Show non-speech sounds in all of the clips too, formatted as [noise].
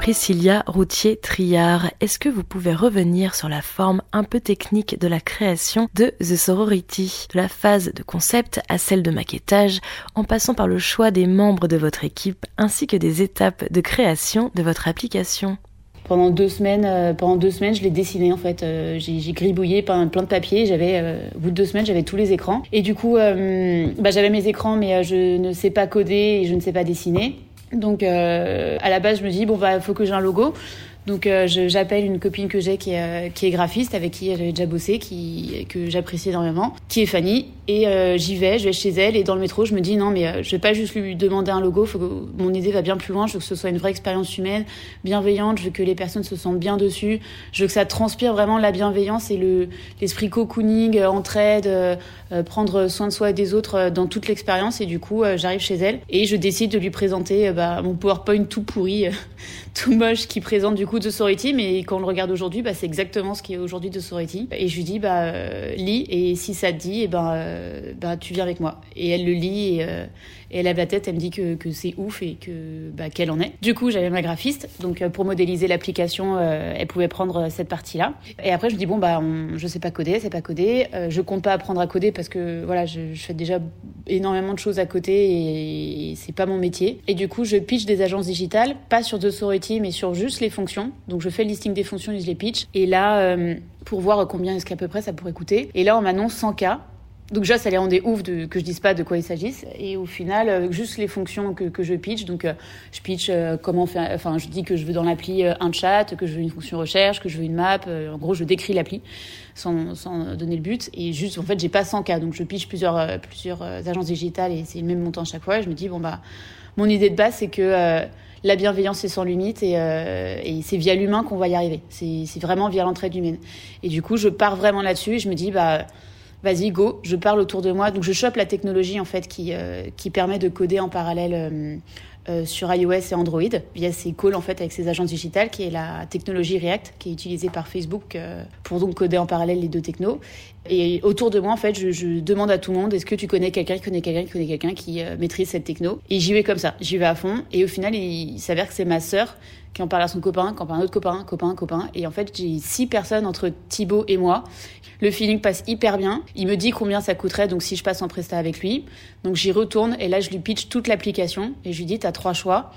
Priscilla Routier-Triard, est-ce que vous pouvez revenir sur la forme un peu technique de la création de The Sorority, de la phase de concept à celle de maquettage, en passant par le choix des membres de votre équipe ainsi que des étapes de création de votre application? Pendant deux semaines, euh, pendant deux semaines, je l'ai dessiné en fait. Euh, j'ai gribouillé plein, plein de papiers. J'avais, euh, au bout de deux semaines, j'avais tous les écrans. Et du coup, bah, j'avais mes écrans, mais je ne sais pas coder et je ne sais pas dessiner. Donc, à la base, je me dis bon bah, faut que j'ai un logo. Donc euh, j'appelle une copine que j'ai qui, est, euh, graphiste, avec qui j'avais déjà bossé, que j'apprécie énormément, qui est Fanny. Et euh, j'y vais, je vais chez elle, et dans le métro, je me dis non, mais je vais pas juste lui demander un logo, mon idée va bien plus loin, je veux que ce soit une vraie expérience humaine, bienveillante, je veux que les personnes se sentent bien dessus, je veux que ça transpire vraiment la bienveillance et le l'esprit cocooning, entraide, prendre soin de soi et des autres dans toute l'expérience. Et du coup, j'arrive chez elle et je décide de lui présenter bah, mon PowerPoint tout pourri, tout moche, qui présente du coup de Sorority, mais quand on le regarde aujourd'hui, bah, c'est exactement ce qui est aujourd'hui de Sorority. Et je lui dis, bah, euh, lis, et si ça te dit, eh ben, euh, bah, tu viens avec moi. Et elle le lit, et, euh, elle lève la tête, elle me dit que, c'est ouf et que qu'elle en est. Du coup, j'avais ma graphiste, donc pour modéliser l'application, elle pouvait prendre cette partie-là. Et après, je dis bon bah, on, je sais pas coder, c'est pas coder. je compte pas apprendre à coder parce que voilà, je, fais déjà énormément de choses à côté et, et c'est pas mon métier. Et du coup, je pitch des agences digitales, pas sur The Mais sur juste les fonctions donc je fais le listing des fonctions je les pitch. Et là, euh, pour voir combien est-ce qu'à peu près ça pourrait coûter. Et là, on m'annonce 100 k. Donc déjà, ça les rendait ouf de, que je dise pas de quoi il s'agisse. Et au final, euh, juste les fonctions que, que je pitch. Donc, euh, je pitch comment faire. Enfin, je dis que je veux dans l'appli un chat, que je veux une fonction recherche, que je veux une map. en gros, je décris l'appli sans, sans, donner le but. Et juste, en fait, j'ai pas 100 k. Donc, je pitch plusieurs plusieurs agences digitales et c'est le même montant à chaque fois. Et je me dis bon bah, mon idée de base, c'est que la bienveillance est sans limite et, euh, et c'est via l'humain qu'on va y arriver. C'est vraiment via l'entraide humaine. Et du coup, je pars vraiment là-dessus et je me dis, bah, vas-y, go, je parle autour de moi. Donc, je chope la technologie, en fait, qui, euh, qui permet de coder en parallèle euh, sur iOS et Android via ces calls en fait avec ces agences digitales qui est la technologie React qui est utilisée par Facebook euh, pour donc coder en parallèle les deux technos. Et autour de moi en fait, je, je demande à tout le monde est-ce que tu connais quelqu'un qui connaît quelqu'un qui connaît quelqu'un qui euh, maîtrise cette techno? Et j'y vais comme ça, j'y vais à fond. Et au final, il, s'avère que c'est ma sœur qui en parle à son copain, qui en parle à un autre copain, copain, copain. Et en fait, j'ai six personnes entre Thibaut et moi. Le feeling passe hyper bien. Il me dit combien ça coûterait, donc si je passe en prestat avec lui. Donc j'y retourne et là, je lui pitch toute l'application et je lui dis, t'as trois choix.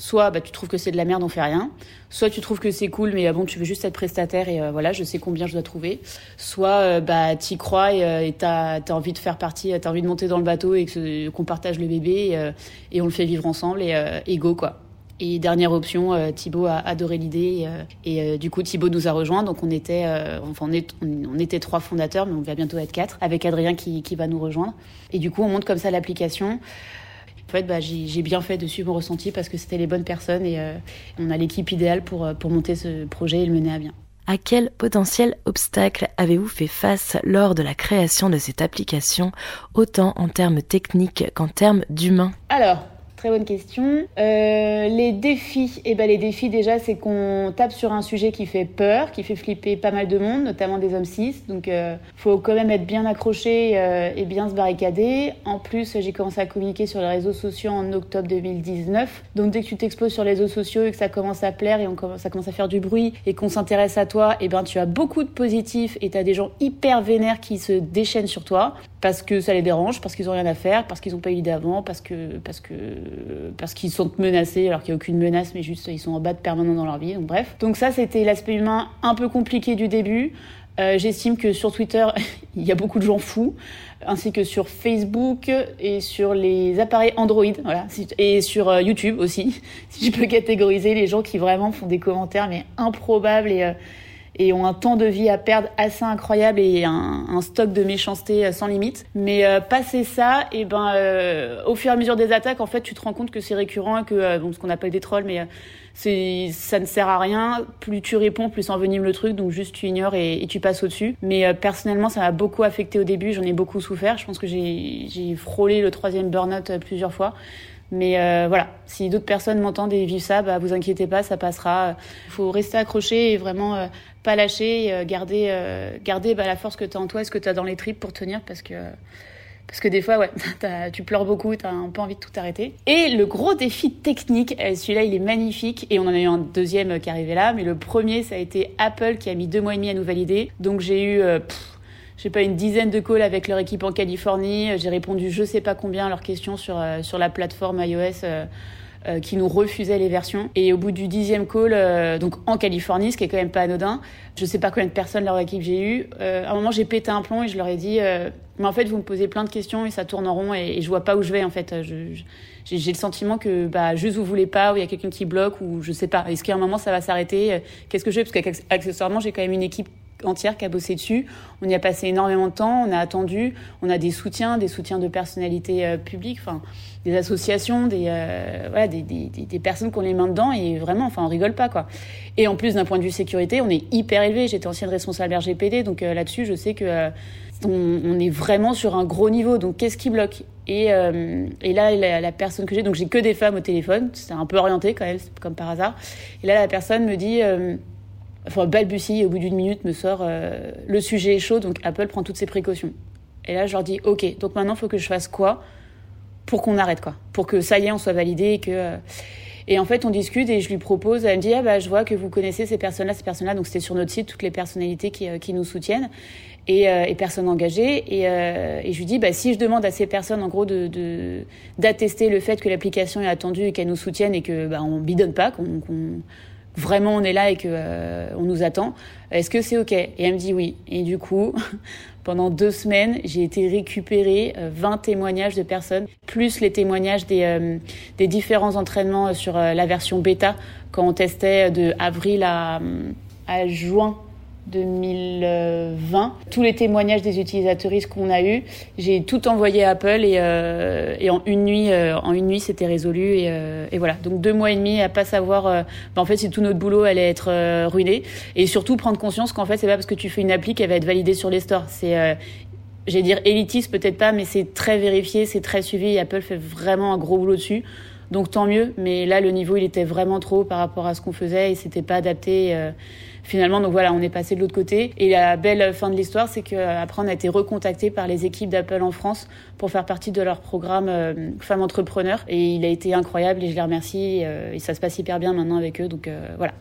Soit bah, tu trouves que c'est de la merde, on fait rien. Soit tu trouves que c'est cool, mais euh, bon, tu veux juste être prestataire et euh, voilà, je sais combien je dois trouver. Soit euh, bah t'y crois et t'as as envie de faire partie, t'as envie de monter dans le bateau et qu'on partage le bébé et, on le fait vivre ensemble et, et go quoi. Et dernière option, euh, Thibaut a adoré l'idée et, euh, du coup Thibaut nous a rejoint. Donc on était, euh, enfin on, était trois fondateurs, mais on va bientôt être quatre avec Adrien qui, qui, va nous rejoindre. Et du coup on monte comme ça l'application. En fait, bah, j'ai bien fait de suivre mon ressenti parce que c'était les bonnes personnes et on a l'équipe idéale pour, pour monter ce projet et le mener à bien. À quel potentiel obstacle avez-vous fait face lors de la création de cette application, autant en termes techniques qu'en termes d'humains? Alors, Très bonne question. Euh, les défis, eh ben les défis déjà, c'est qu'on tape sur un sujet qui fait peur, qui fait flipper pas mal de monde, notamment des hommes cis. Donc, euh, faut quand même être bien accroché euh, et bien se barricader. En plus, j'ai commencé à communiquer sur les réseaux sociaux en octobre 2019. Donc, dès que tu t'exposes sur les réseaux sociaux et que ça commence à plaire et ça commence à faire du bruit et qu'on s'intéresse à toi, eh ben tu as beaucoup de positifs et tu as des gens hyper vénères qui se déchaînent sur toi parce que ça les dérange, parce qu'ils ont rien à faire, parce qu'ils n'ont pas eu l'idée avant, parce que parce que parce qu'ils sont menacés alors qu'il n'y a aucune menace, mais juste ils sont en bas de permanent dans leur vie. Donc bref. Donc ça c'était l'aspect humain un peu compliqué du début. Euh, J'estime que sur Twitter [laughs] il y a beaucoup de gens fous, ainsi que sur Facebook et sur les appareils Android, voilà, et sur euh, YouTube aussi. [laughs] Si je peux catégoriser les gens qui vraiment font des commentaires mais improbables et euh, et ont un temps de vie à perdre assez incroyable et un, stock de méchanceté euh, sans limite. Mais euh, passer ça, et eh ben euh, au fur et à mesure des attaques, en fait, tu te rends compte que c'est récurrent, que bon, ce qu'on appelle des trolls, mais c'est ça ne sert à rien. Plus tu réponds, plus envenime le truc, donc juste tu ignores et, et tu passes au-dessus. Mais personnellement, ça m'a beaucoup affecté au début. J'en ai beaucoup souffert. Je pense que j'ai frôlé le troisième burn-out plusieurs fois. Mais euh, voilà, si d'autres personnes m'entendent et vivent ça, bah, vous inquiétez pas, ça passera. Il faut rester accroché et vraiment euh, pas lâcher, euh, garder, garder bah, la force que tu as en toi et ce que tu as dans les tripes pour tenir parce que Parce que des fois, ouais, [laughs] tu pleures beaucoup, tu as un envie de tout arrêter. Et le gros défi technique, euh, celui-là, il est magnifique. Et on en a eu un deuxième qui arrivait là. Mais le premier, ça a été Apple qui a mis deux mois et demi à nous valider. Donc j'ai eu... Euh, j'ai pas une dizaine de calls avec leur équipe en Californie. J'ai répondu je sais pas combien à leurs questions sur, sur la plateforme iOS euh, qui nous refusaient les versions. Et au bout du dixième call, euh, donc en Californie, ce qui est quand même pas anodin, je sais pas combien de personnes leur équipe j'ai eu. Euh, à un moment, j'ai pété un plomb et je leur ai dit, mais en fait, vous me posez plein de questions et ça tourne en rond et, je vois pas où je vais en fait. j'ai le sentiment que bah juste vous voulez pas ou il y a quelqu'un qui bloque ou je sais pas. Est-ce qu'à un moment ça va s'arrêter? Qu'est-ce que je fais? Parce qu'accessoirement, j'ai quand même une équipe entière qui a bossé dessus. On y a passé énormément de temps, on a attendu, on a des soutiens, des soutiens de personnalités euh, publiques, enfin des associations, des, euh, voilà, des, des, des, personnes qui ont les mains dedans et vraiment, enfin on rigole pas quoi. Et en plus d'un point de vue sécurité, on est hyper élevé. J'étais ancienne responsable RGPD, donc euh, là-dessus je sais que on, est vraiment sur un gros niveau. Donc qu'est-ce qui bloque? Et, et là la, la personne que j'ai, donc j'ai que des femmes au téléphone, c'est un peu orienté quand même, comme par hasard. Et là la personne me dit enfin balbutie, au bout d'une minute me sort euh, le sujet est chaud, donc Apple prend toutes ses précautions. Et là, je leur dis ok, donc maintenant, il faut que je fasse quoi pour qu'on arrête quoi, pour que ça y est, on soit validé et que. Euh, et en fait, on discute et je lui propose, elle me dit ah bah je vois que vous connaissez ces personnes-là, ces personnes-là, donc c'était sur notre site toutes les personnalités qui, euh, qui nous soutiennent et, et personnes engagées. Et, et, je lui dis bah si je demande à ces personnes en gros de d'attester le fait que l'application est attendue et qu'elles nous soutiennent et que bah on bidonne pas, qu'on vraiment on est là et que euh, on nous attend. Est-ce que c'est ok? Et elle me dit oui. Et du coup, [laughs] pendant deux semaines, j'ai été récupérer 20 euh, témoignages de personnes, plus les témoignages des, euh, des différents entraînements sur la version bêta quand on testait de avril à, à juin 2020. Tous les témoignages des utilisateurs qu'on a eu, j'ai tout envoyé à Apple et, euh, et en une nuit, euh, en une nuit, c'était résolu et, euh, et, voilà. Donc deux mois et demi à pas savoir. Euh, bah, en fait, si tout notre boulot allait être euh, ruiné et surtout prendre conscience qu'en fait, c'est pas parce que tu fais une appli qu'elle va être validée sur les stores. C'est J'allais dire élitiste, peut-être pas, mais c'est très vérifié, c'est très suivi. Et Apple fait vraiment un gros boulot dessus. Donc tant mieux, mais là le niveau il était vraiment trop par rapport à ce qu'on faisait et c'était pas adapté. Euh, finalement, donc voilà, on est passé de l'autre côté. Et la belle fin de l'histoire, c'est qu'après, on a été recontacté par les équipes d'Apple en France pour faire partie de leur programme euh, Femmes Entrepreneurs. Et il a été incroyable et je les remercie. Euh, et ça se passe hyper bien maintenant avec eux. Donc euh, voilà.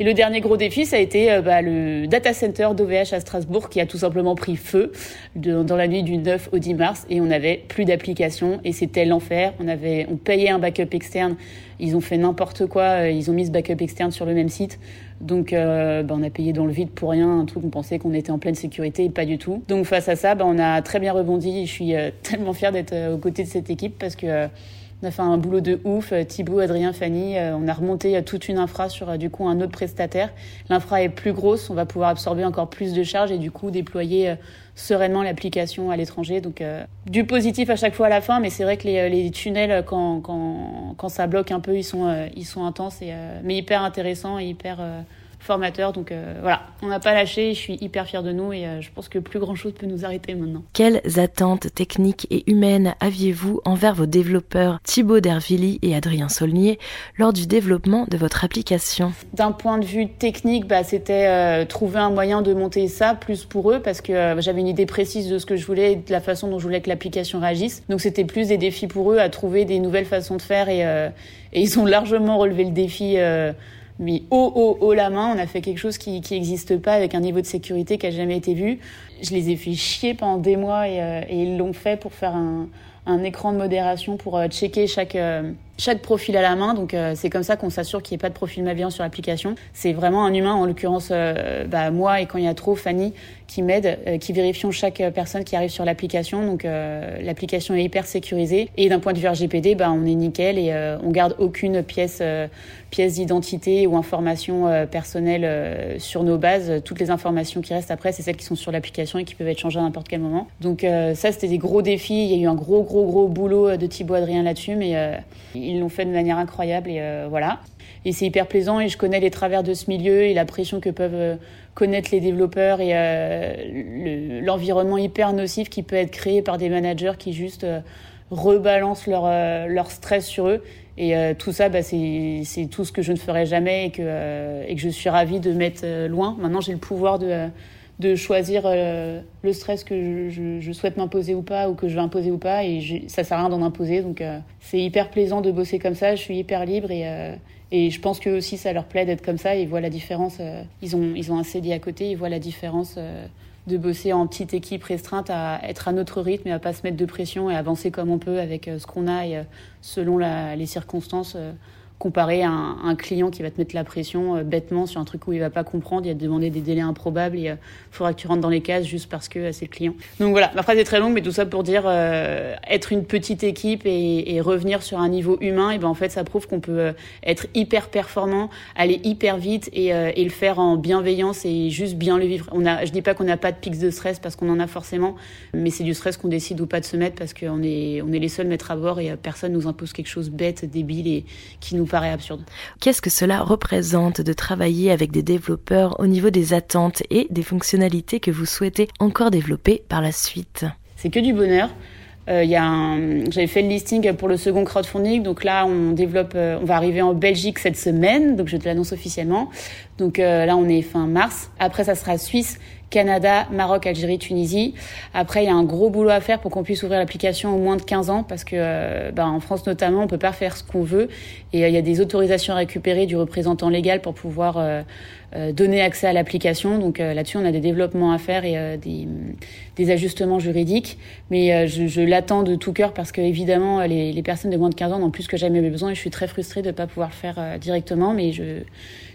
Et le dernier gros défi, ça a été bah, le data center d'OVH à Strasbourg qui a tout simplement pris feu dans la nuit du 9 au 10 mars et on n'avait plus d'application et c'était l'enfer. On avait, on payait un backup externe. Ils ont fait n'importe quoi. Ils ont mis ce backup externe sur le même site. Donc, euh, bah, on a payé dans le vide pour rien, un truc on pensait qu'on était en pleine sécurité, pas du tout. Donc, face à ça, bah, on a très bien rebondi. Je suis euh, [laughs] tellement fière d'être euh, aux côtés de cette équipe parce que on a fait un boulot de ouf. Thibaut, Adrien, Fanny, on a remonté toute une infra sur du coup un autre prestataire. L'infra est plus grosse, on va pouvoir absorber encore plus de charges et du coup déployer sereinement l'application à l'étranger. Donc du positif à chaque fois à la fin, mais c'est vrai que les, les tunnels quand, quand, quand, ça bloque un peu, ils sont, ils sont intenses, et, mais hyper intéressants et hyper formateur. Donc euh, voilà, on n'a pas lâché, je suis hyper fière de nous et euh, je pense que plus grand chose peut nous arrêter maintenant. Quelles attentes techniques et humaines aviez-vous envers vos développeurs Thibaut Dervilly et Adrien Saulnier lors du développement de votre application? D'un point de vue technique, bah, c'était euh, trouver un moyen de monter ça plus pour eux parce que j'avais une idée précise de ce que je voulais et de la façon dont je voulais que l'application réagisse. Donc c'était plus des défis pour eux à trouver des nouvelles façons de faire et, et ils ont [laughs] largement relevé le défi mais haut, haut, haut la main. On a fait quelque chose qui n'existe pas avec un niveau de sécurité qui a jamais été vu. Je les ai fait chier pendant des mois et, euh, ils l'ont fait pour faire un, un, écran de modération pour euh, checker chaque, euh, chaque profil à la main. Donc c'est comme ça qu'on s'assure qu'il n'y ait pas de profil malveillant sur l'application. C'est vraiment un humain, en l'occurrence bah, moi et quand il y a trop, Fanny, qui m'aident, euh, qui vérifions chaque euh, personne qui arrive sur l'application. Donc euh, l'application est hyper sécurisée. Et d'un point de vue RGPD, bah, on est nickel et on garde aucune pièce, pièce d'identité ou information personnelle sur nos bases. Toutes les informations qui restent après, c'est celles qui sont sur l'application et qui peuvent être changées à n'importe quel moment. Donc ça, c'était des gros défis. Il y a eu un gros, gros, gros boulot de Thibaut Adrien là-dessus, mais ils l'ont fait de manière incroyable et voilà. Et c'est hyper plaisant et je connais les travers de ce milieu et la pression que peuvent connaître les développeurs et euh, l'environnement hyper nocif qui peut être créé par des managers qui juste euh, rebalancent leur, euh, leur stress sur eux. Et tout ça, bah, c'est tout ce que je ne ferai jamais et que, et que je suis ravie de mettre loin. Maintenant, j'ai le pouvoir de de choisir le stress que je, souhaite m'imposer ou pas, ou que je veux imposer ou pas, et ça sert à rien d'en imposer. Donc c'est hyper plaisant de bosser comme ça, je suis hyper libre et, et je pense que aussi ça leur plaît d'être comme ça, ils voient la différence, ils, ont, ils ont un CDI à côté, ils voient la différence de bosser en petite équipe restreinte à être à notre rythme et à pas se mettre de pression et avancer comme on peut avec ce qu'on a et selon les circonstances comparé à un, client qui va te mettre la pression euh, bêtement sur un truc où il va pas comprendre, il va te demander des délais improbables et il euh, faudra que tu rentres dans les cases juste parce que euh, c'est le client. Donc voilà, ma phrase est très longue, mais tout ça pour dire être une petite équipe et, revenir sur un niveau humain, et ben en fait ça prouve qu'on peut être hyper performant, aller hyper vite et, et, le faire en bienveillance et juste bien le vivre. On a, je dis pas qu'on n'a pas de pics de stress parce qu'on en a forcément, mais c'est du stress qu'on décide ou pas de se mettre parce qu'on est, on est les seuls maîtres à bord et personne nous impose quelque chose bête, débile et qui nous Qu'est-ce que cela représente de travailler avec des développeurs au niveau des attentes et des fonctionnalités que vous souhaitez encore développer par la suite? C'est que du bonheur. Euh, j'avais fait le listing pour le second crowdfunding, donc là on développe, euh, on va arriver en Belgique cette semaine, donc je te l'annonce officiellement. Donc euh, là on est fin mars. Après ça sera Suisse, Canada, Maroc, Algérie, Tunisie. Après, il y a un gros boulot à faire pour qu'on puisse ouvrir l'application au moins de 15 ans parce que euh, bah, en France notamment, on peut pas faire ce qu'on veut et euh, il y a des autorisations à récupérer du représentant légal pour pouvoir donner accès à l'application. Donc là-dessus, on a des développements à faire et des, ajustements juridiques. Mais je, l'attends de tout cœur parce que évidemment, les, personnes de moins de 15 ans n'ont plus que jamais besoin et je suis très frustrée de ne pas pouvoir le faire directement. Mais je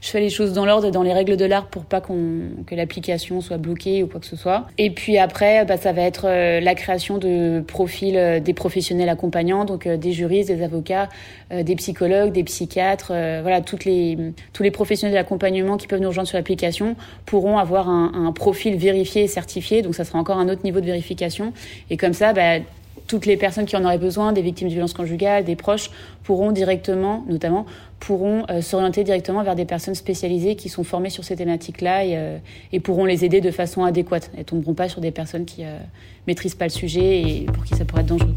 fais les choses dans l'ordre dans les règles de l'art pour pas que l'application soit bloquée ou quoi que ce soit. Et puis après, bah, ça va être euh, la création de profils euh, des professionnels accompagnants, donc euh, des juristes, des avocats, des psychologues, des psychiatres, voilà, toutes les tous les professionnels d'accompagnement qui peuvent nous rejoindre sur l'application pourront avoir un, un, profil vérifié et certifié. Donc ça sera encore un autre niveau de vérification. Et comme ça, bah, toutes les personnes qui en auraient besoin, des victimes de violences conjugales, des proches, pourront directement, notamment, pourront euh, s'orienter directement vers des personnes spécialisées qui sont formées sur ces thématiques-là et, euh, et, pourront les aider de façon adéquate. Elles tomberont pas sur des personnes qui euh, maîtrisent pas le sujet et pour qui ça pourrait être dangereux.